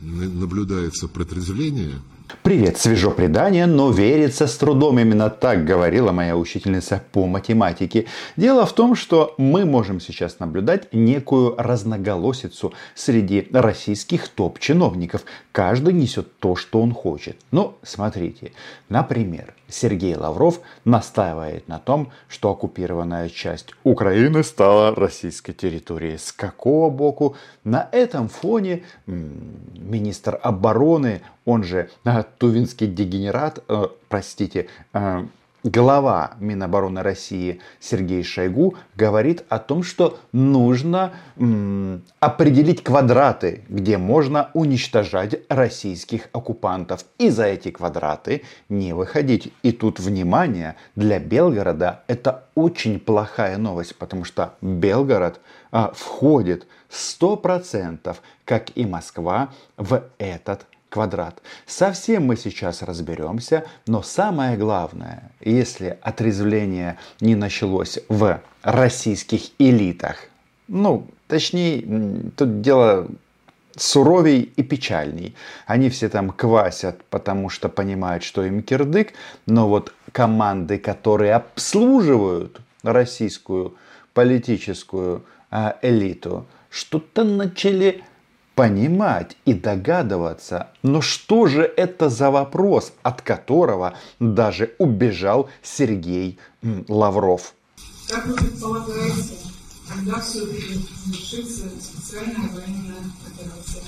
наблюдается протрезвление, Привет, свежо предание, но верится с трудом. Именно так говорила моя учительница по математике. Дело в том, что мы можем сейчас наблюдать некую разноголосицу среди российских топ-чиновников. Каждый несет то, что он хочет. Ну, смотрите, например, Сергей Лавров настаивает на том, что оккупированная часть Украины стала российской территорией. С какого боку? На этом фоне министр обороны, он же э, тувинский дегенерат, э, простите, э, глава Минобороны России Сергей Шойгу говорит о том, что нужно определить квадраты, где можно уничтожать российских оккупантов. И за эти квадраты не выходить. И тут, внимание, для Белгорода это очень плохая новость, потому что Белгород входит 100%, как и Москва, в этот квадрат. Совсем мы сейчас разберемся, но самое главное, если отрезвление не началось в российских элитах, ну, точнее, тут дело суровей и печальней. Они все там квасят, потому что понимают, что им кирдык, но вот команды, которые обслуживают российскую политическую а, элиту, что-то начали понимать и догадываться, но что же это за вопрос, от которого даже убежал Сергей Лавров? Как вы предполагаете, когда все-таки завершится специальная военная операция?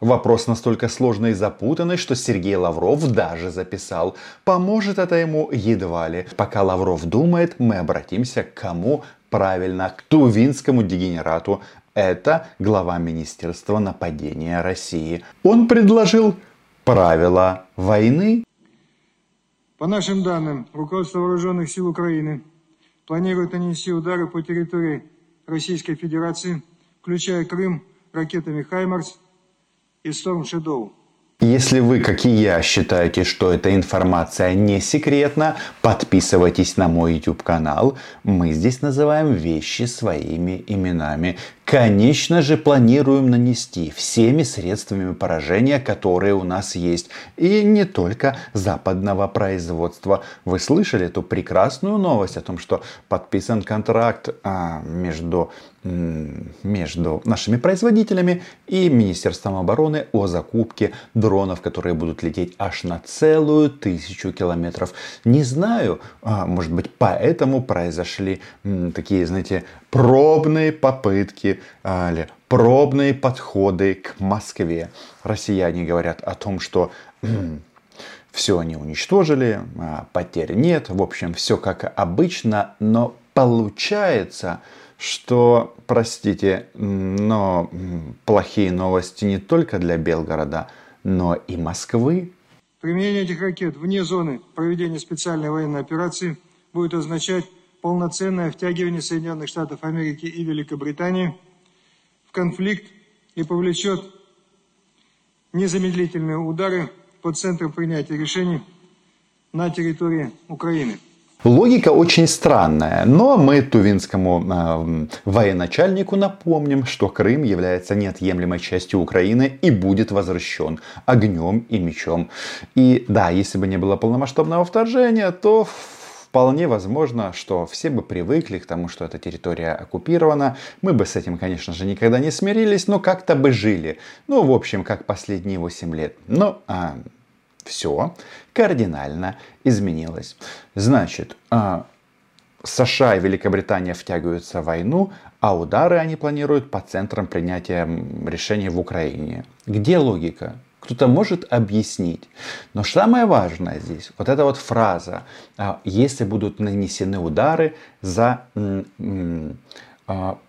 Вопрос настолько сложный и запутанный, что Сергей Лавров даже записал. Поможет это ему едва ли. Пока Лавров думает, мы обратимся к кому? Правильно, к тувинскому дегенерату это глава Министерства нападения России. Он предложил правила войны. По нашим данным, руководство Вооруженных сил Украины планирует нанести удары по территории Российской Федерации, включая Крым, ракетами «Хаймарс» и «Сторм Шедоу». Если вы, как и я, считаете, что эта информация не секретна, подписывайтесь на мой YouTube канал. Мы здесь называем вещи своими именами. Конечно же, планируем нанести всеми средствами поражения, которые у нас есть. И не только западного производства. Вы слышали эту прекрасную новость о том, что подписан контракт а, между между нашими производителями и Министерством обороны о закупке дронов, которые будут лететь аж на целую тысячу километров. Не знаю, а, может быть, поэтому произошли такие, знаете, пробные попытки а, или пробные подходы к Москве. Россияне говорят о том, что все они уничтожили, а, потерь нет, в общем, все как обычно, но получается, что, простите, но плохие новости не только для Белгорода, но и Москвы. Применение этих ракет вне зоны проведения специальной военной операции будет означать полноценное втягивание Соединенных Штатов Америки и Великобритании в конфликт и повлечет незамедлительные удары по центрам принятия решений на территории Украины. Логика очень странная, но мы тувинскому э, военачальнику напомним, что Крым является неотъемлемой частью Украины и будет возвращен огнем и мечом. И да, если бы не было полномасштабного вторжения, то Вполне возможно, что все бы привыкли к тому, что эта территория оккупирована. Мы бы с этим, конечно же, никогда не смирились, но как-то бы жили. Ну, в общем, как последние 8 лет. Но а, все кардинально изменилось. Значит, а, США и Великобритания втягиваются в войну, а удары они планируют по центрам принятия решений в Украине. Где логика? кто-то может объяснить. Но самое важное здесь, вот эта вот фраза, а, если будут нанесены удары за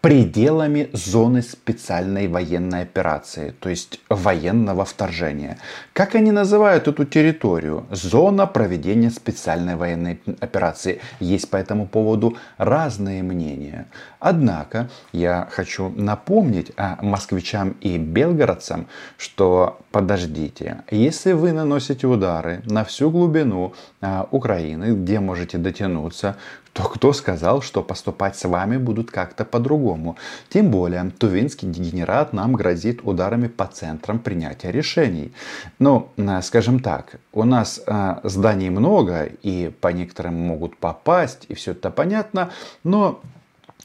пределами зоны специальной военной операции, то есть военного вторжения. Как они называют эту территорию? Зона проведения специальной военной операции. Есть по этому поводу разные мнения. Однако я хочу напомнить а, москвичам и белгородцам, что подождите, если вы наносите удары на всю глубину а, Украины, где можете дотянуться, то кто сказал, что поступать с вами будут как-то по-другому? Тем более, тувинский дегенерат нам грозит ударами по центрам принятия решений. Ну, э, скажем так, у нас э, зданий много, и по некоторым могут попасть, и все это понятно, но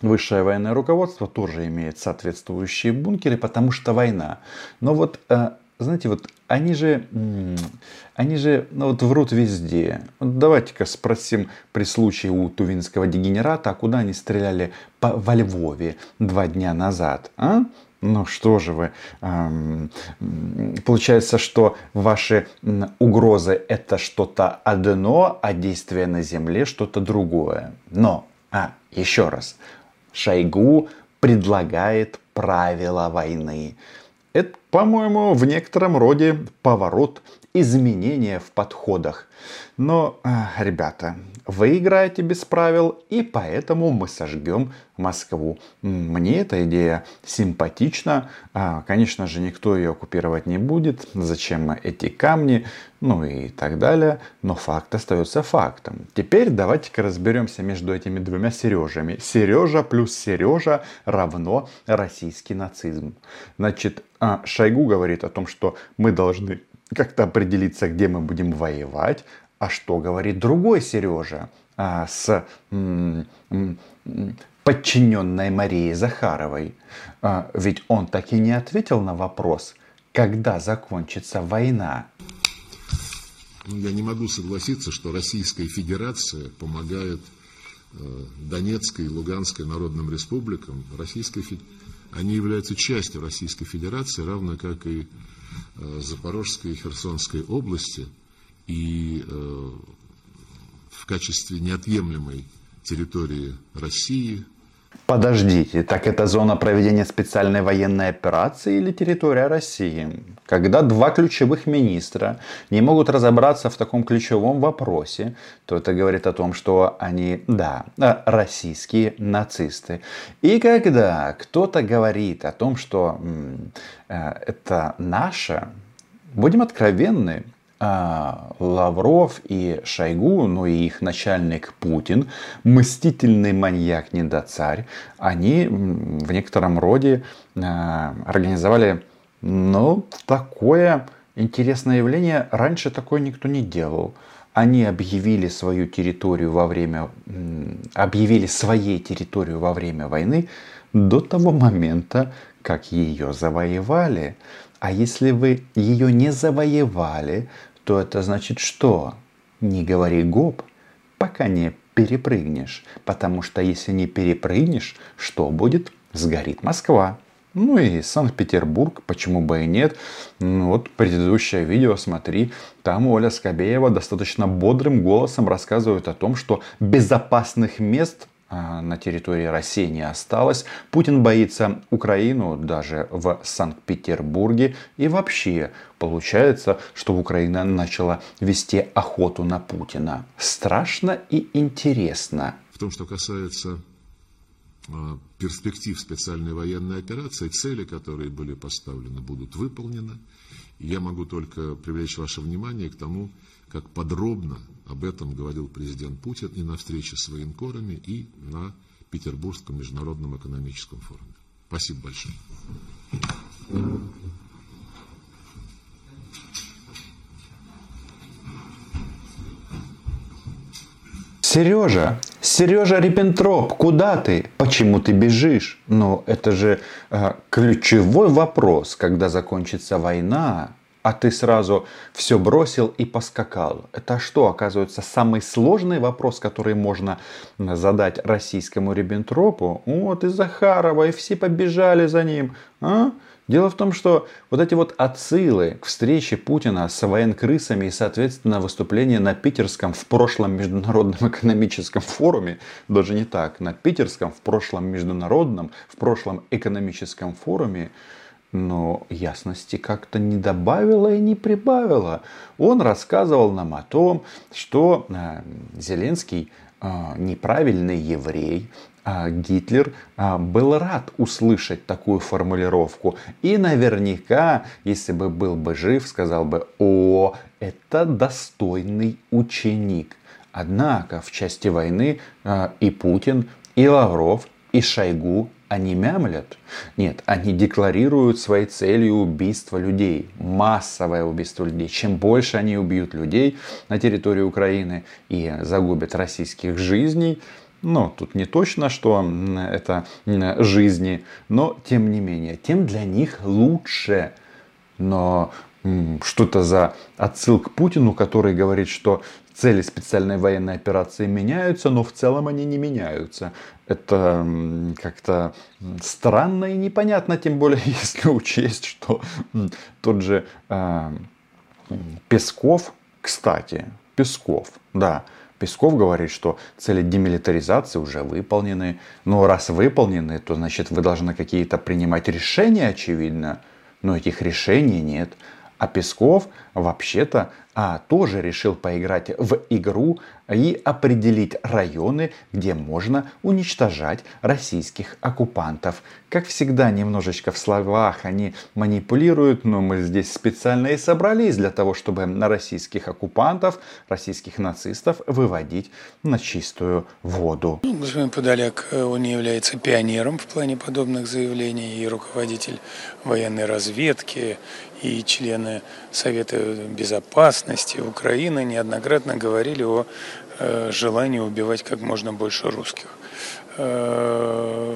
Высшее военное руководство тоже имеет соответствующие бункеры, потому что война. Но вот э, знаете, вот они же, они же ну, вот врут везде. Вот давайте-ка спросим при случае у тувинского дегенерата, а куда они стреляли по, во Львове два дня назад, а? Ну что же вы, эм, получается, что ваши угрозы это что-то одно, а действие на земле что-то другое. Но, а, еще раз, Шойгу предлагает правила войны. Это, по-моему, в некотором роде поворот, изменения в подходах. Но, а, ребята, вы играете без правил, и поэтому мы сожгем Москву. Мне эта идея симпатична. А, конечно же, никто ее оккупировать не будет. Зачем эти камни? Ну и так далее. Но факт остается фактом. Теперь давайте-ка разберемся между этими двумя Сережами. Сережа плюс Сережа равно российский нацизм. Значит, а, Шойгу говорит о том, что мы должны как-то определиться, где мы будем воевать. А что говорит другой Сережа а, с м- м- подчиненной Марией Захаровой? А, ведь он так и не ответил на вопрос, когда закончится война. Ну, я не могу согласиться, что Российская Федерация помогает э, Донецкой и Луганской народным республикам. Российская Федерация они являются частью Российской Федерации, равно как и Запорожской и Херсонской области, и э, в качестве неотъемлемой территории России – Подождите, так это зона проведения специальной военной операции или территория России? Когда два ключевых министра не могут разобраться в таком ключевом вопросе, то это говорит о том, что они, да, российские нацисты. И когда кто-то говорит о том, что э, это наше, будем откровенны, Лавров и Шойгу, ну и их начальник Путин, мстительный маньяк-недоцарь, они в некотором роде а, организовали ну, такое интересное явление. Раньше такое никто не делал. Они объявили свою территорию во время, объявили своей территорию во время войны до того момента, как ее завоевали. А если вы ее не завоевали, то это значит что? Не говори гоп, пока не перепрыгнешь. Потому что если не перепрыгнешь, что будет? Сгорит Москва. Ну и Санкт-Петербург, почему бы и нет. Ну, вот предыдущее видео, смотри, там Оля Скобеева достаточно бодрым голосом рассказывает о том, что безопасных мест на территории России не осталось. Путин боится Украину даже в Санкт-Петербурге. И вообще получается, что Украина начала вести охоту на Путина. Страшно и интересно. В том, что касается а, перспектив специальной военной операции, цели, которые были поставлены, будут выполнены. Я могу только привлечь ваше внимание к тому, как подробно об этом говорил президент Путин и на встрече с военкорами, и на Петербургском международном экономическом форуме. Спасибо большое. Сережа, Сережа Риппентроп, куда ты? Почему ты бежишь? Ну, это же э, ключевой вопрос, когда закончится война а ты сразу все бросил и поскакал. Это что, оказывается, самый сложный вопрос, который можно задать российскому Риббентропу? Вот и Захарова, и все побежали за ним. А? Дело в том, что вот эти вот отсылы к встрече Путина с военкрысами и, соответственно, выступление на питерском в прошлом международном экономическом форуме, даже не так, на питерском в прошлом международном, в прошлом экономическом форуме, но ясности как-то не добавила и не прибавила. Он рассказывал нам о том, что э, Зеленский э, неправильный еврей, а Гитлер был рад услышать такую формулировку. И наверняка, если бы был бы жив, сказал бы, о, это достойный ученик. Однако в части войны и Путин, и Лавров, и Шойгу они мямлят? Нет, они декларируют своей целью убийство людей, массовое убийство людей. Чем больше они убьют людей на территории Украины и загубят российских жизней, ну, тут не точно, что это жизни, но тем не менее, тем для них лучше. Но что-то за отсыл к Путину, который говорит, что цели специальной военной операции меняются, но в целом они не меняются. Это как-то странно и непонятно, тем более если учесть, что тот же э, Песков, кстати, Песков, да, Песков говорит, что цели демилитаризации уже выполнены. Но раз выполнены, то значит вы должны какие-то принимать решения, очевидно. Но этих решений нет. А Песков вообще-то а, тоже решил поиграть в игру и определить районы, где можно уничтожать российских оккупантов. Как всегда, немножечко в словах они манипулируют, но мы здесь специально и собрались для того, чтобы на российских оккупантов, российских нацистов выводить на чистую воду. Господин Подоляк, э, он не является пионером в плане подобных заявлений и руководитель военной разведки, и члены Совета безопасности Украины неоднократно говорили о э, желании убивать как можно больше русских. Э,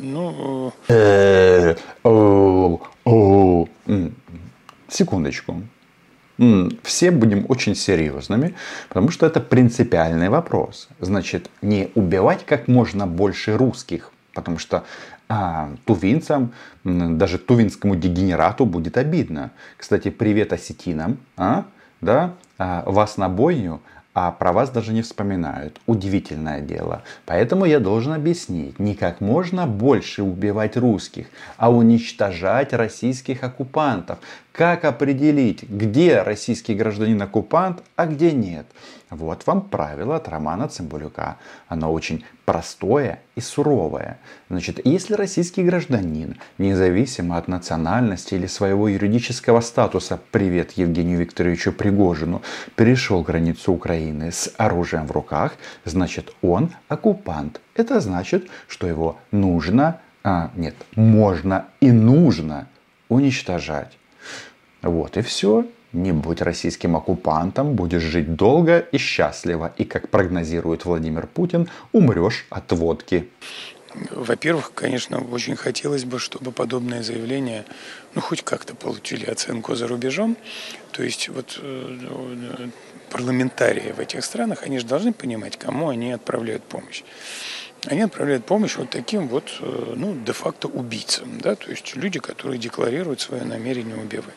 ну... Секундочку. Все будем очень серьезными, потому что это принципиальный вопрос. Значит, не убивать как можно больше русских, потому что а, тувинцам, даже тувинскому дегенерату будет обидно. Кстати, привет осетинам, а? да? а, вас на бойню, а про вас даже не вспоминают. Удивительное дело. Поэтому я должен объяснить, не как можно больше убивать русских, а уничтожать российских оккупантов. Как определить, где российский гражданин-оккупант, а где нет? Вот вам правило от Романа Цымбалюка. Оно очень простое и суровое. Значит, если российский гражданин, независимо от национальности или своего юридического статуса, привет Евгению Викторовичу Пригожину, перешел границу Украины с оружием в руках, значит, он оккупант. Это значит, что его нужно, а, нет, можно и нужно уничтожать. Вот и все. Не будь российским оккупантом, будешь жить долго и счастливо. И, как прогнозирует Владимир Путин, умрешь от водки. Во-первых, конечно, очень хотелось бы, чтобы подобные заявления, ну, хоть как-то получили оценку за рубежом. То есть вот э, парламентарии в этих странах, они же должны понимать, кому они отправляют помощь. Они отправляют помощь вот таким вот, э, ну, де-факто убийцам, да, то есть люди, которые декларируют свое намерение убивать.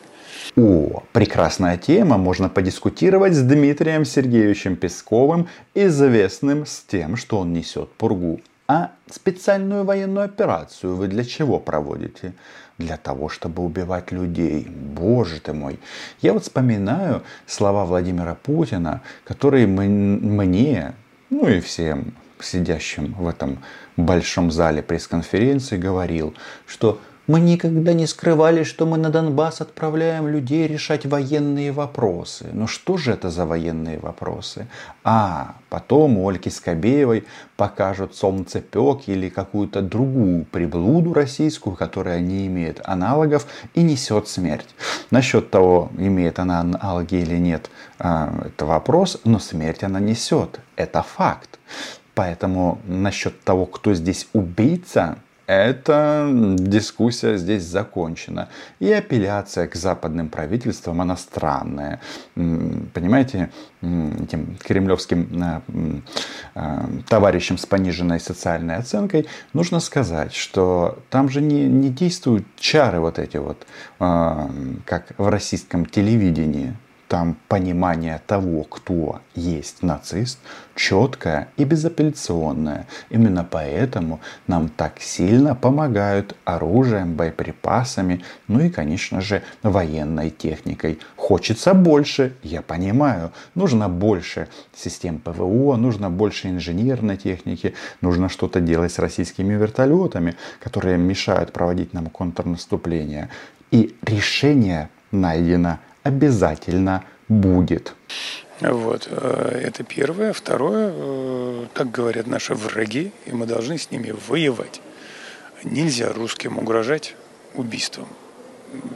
О, прекрасная тема, можно подискутировать с Дмитрием Сергеевичем Песковым, известным с тем, что он несет пургу. А специальную военную операцию вы для чего проводите? Для того, чтобы убивать людей. Боже ты мой. Я вот вспоминаю слова Владимира Путина, которые мне, ну и всем сидящим в этом большом зале пресс-конференции говорил, что мы никогда не скрывали, что мы на Донбасс отправляем людей решать военные вопросы. Но что же это за военные вопросы? А, потом у Ольги Скобеевой покажут солнцепек или какую-то другую приблуду российскую, которая не имеет аналогов и несет смерть. Насчет того, имеет она аналоги или нет, а, это вопрос, но смерть она несет. Это факт. Поэтому насчет того, кто здесь убийца, эта дискуссия здесь закончена. И апелляция к западным правительствам, она странная. Понимаете, этим кремлевским э, э, товарищам с пониженной социальной оценкой нужно сказать, что там же не, не действуют чары вот эти вот, э, как в российском телевидении там понимание того, кто есть нацист, четкое и безапелляционное. Именно поэтому нам так сильно помогают оружием, боеприпасами, ну и, конечно же, военной техникой. Хочется больше, я понимаю. Нужно больше систем ПВО, нужно больше инженерной техники, нужно что-то делать с российскими вертолетами, которые мешают проводить нам контрнаступление. И решение найдено обязательно будет. Вот. Э, это первое. Второе, э, так говорят наши враги, и мы должны с ними воевать. Нельзя русским угрожать убийством.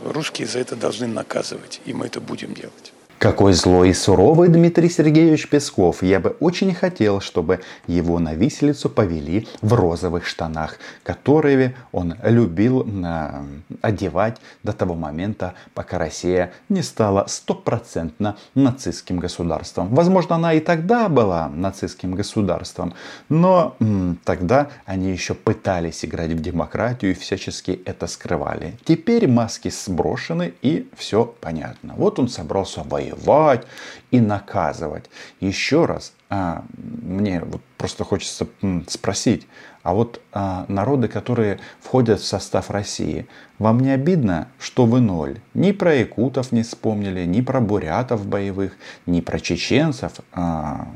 Русские за это должны наказывать, и мы это будем делать. Какой злой и суровый Дмитрий Сергеевич Песков. Я бы очень хотел, чтобы его на виселицу повели в розовых штанах, которые он любил э, одевать до того момента, пока Россия не стала стопроцентно нацистским государством. Возможно, она и тогда была нацистским государством, но м, тогда они еще пытались играть в демократию и всячески это скрывали. Теперь маски сброшены и все понятно. Вот он собрался воевать воевать и наказывать. Еще раз, а, мне вот просто хочется спросить, а вот а, народы, которые входят в состав России, вам не обидно, что вы ноль? Ни про якутов не вспомнили, ни про бурятов боевых, ни про чеченцев, а,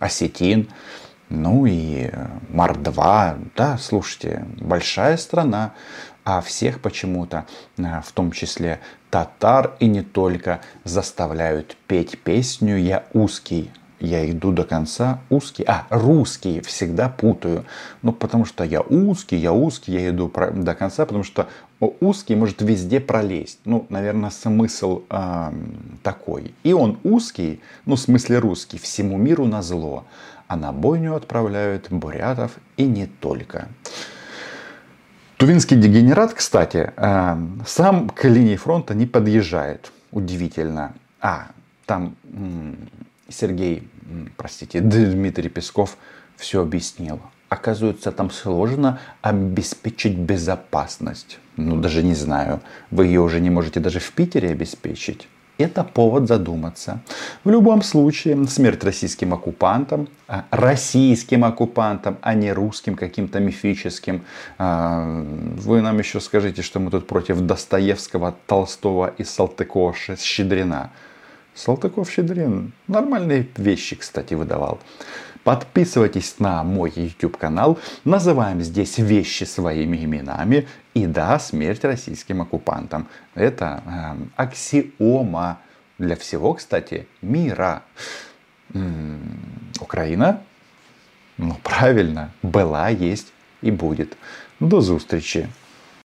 осетин, ну и Мордва. Да, слушайте, большая страна, а всех почему-то, в том числе татар и не только заставляют петь песню «Я узкий». Я иду до конца узкий. А, русский всегда путаю. Ну, потому что я узкий, я узкий, я иду до конца, потому что узкий может везде пролезть. Ну, наверное, смысл э, такой. И он узкий, ну, в смысле русский, всему миру на зло. А на бойню отправляют бурятов и не только. Тувинский дегенерат, кстати, э, сам к линии фронта не подъезжает. Удивительно. А, там Сергей, простите, Дмитрий Песков все объяснил. Оказывается, там сложно обеспечить безопасность. Ну, даже не знаю. Вы ее уже не можете даже в Питере обеспечить это повод задуматься. В любом случае, смерть российским оккупантам, а, российским оккупантам, а не русским каким-то мифическим. А, вы нам еще скажите, что мы тут против Достоевского, Толстого и Салтыкова Щедрина. Салтыков-Щедрин нормальные вещи, кстати, выдавал. Подписывайтесь на мой YouTube канал. Называем здесь вещи своими именами. И да, смерть российским оккупантам. Это э, аксиома для всего, кстати, мира. М-м, Украина? Ну, правильно, была, есть и будет. До зустрічі!